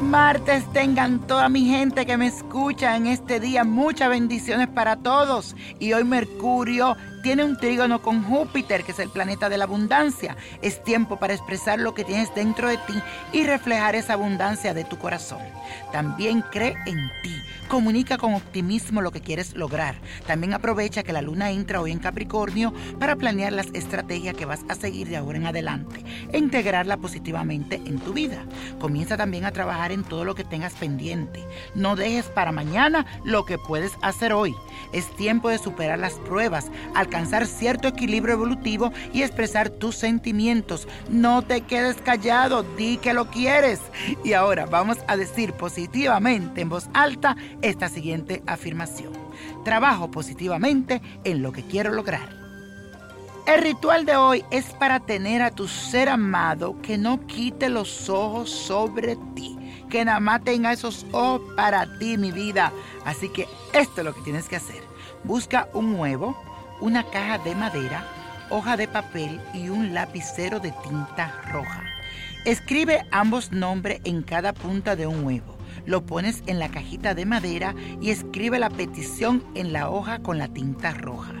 martes tengan toda mi gente que me escucha en este día. Muchas bendiciones para todos. Y hoy Mercurio tiene un trígono con Júpiter, que es el planeta de la abundancia. Es tiempo para expresar lo que tienes dentro de ti y reflejar esa abundancia de tu corazón. También cree en ti. Comunica con optimismo lo que quieres lograr. También aprovecha que la luna entra hoy en Capricornio para planear las estrategias que vas a seguir de ahora en adelante e integrarla positivamente en tu vida. Comienza también a trabajar en todo lo que tengas pendiente. No dejes para mañana lo que puedes hacer hoy. Es tiempo de superar las pruebas, alcanzar cierto equilibrio evolutivo y expresar tus sentimientos. No te quedes callado, di que lo quieres. Y ahora vamos a decir positivamente en voz alta esta siguiente afirmación. Trabajo positivamente en lo que quiero lograr. El ritual de hoy es para tener a tu ser amado que no quite los ojos sobre ti que nada más tenga esos ojos para ti, mi vida. Así que esto es lo que tienes que hacer. Busca un huevo, una caja de madera, hoja de papel y un lapicero de tinta roja. Escribe ambos nombres en cada punta de un huevo. Lo pones en la cajita de madera y escribe la petición en la hoja con la tinta roja.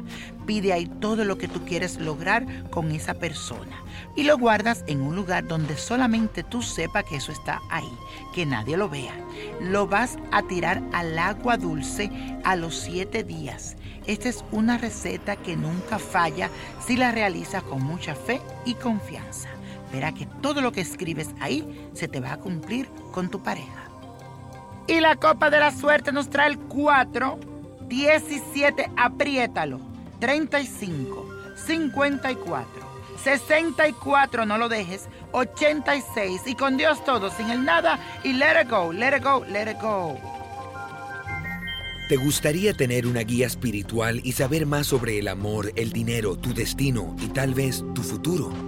Pide ahí todo lo que tú quieres lograr con esa persona y lo guardas en un lugar donde solamente tú sepas que eso está ahí, que nadie lo vea. Lo vas a tirar al agua dulce a los siete días. Esta es una receta que nunca falla si la realizas con mucha fe y confianza. Verá que todo lo que escribes ahí se te va a cumplir con tu pareja. Y la copa de la suerte nos trae el 4, 17, apriétalo, 35, 54. 64, no lo dejes. 86. Y con Dios todo, sin el nada. Y let it go, let it go, let it go. ¿Te gustaría tener una guía espiritual y saber más sobre el amor, el dinero, tu destino y tal vez tu futuro?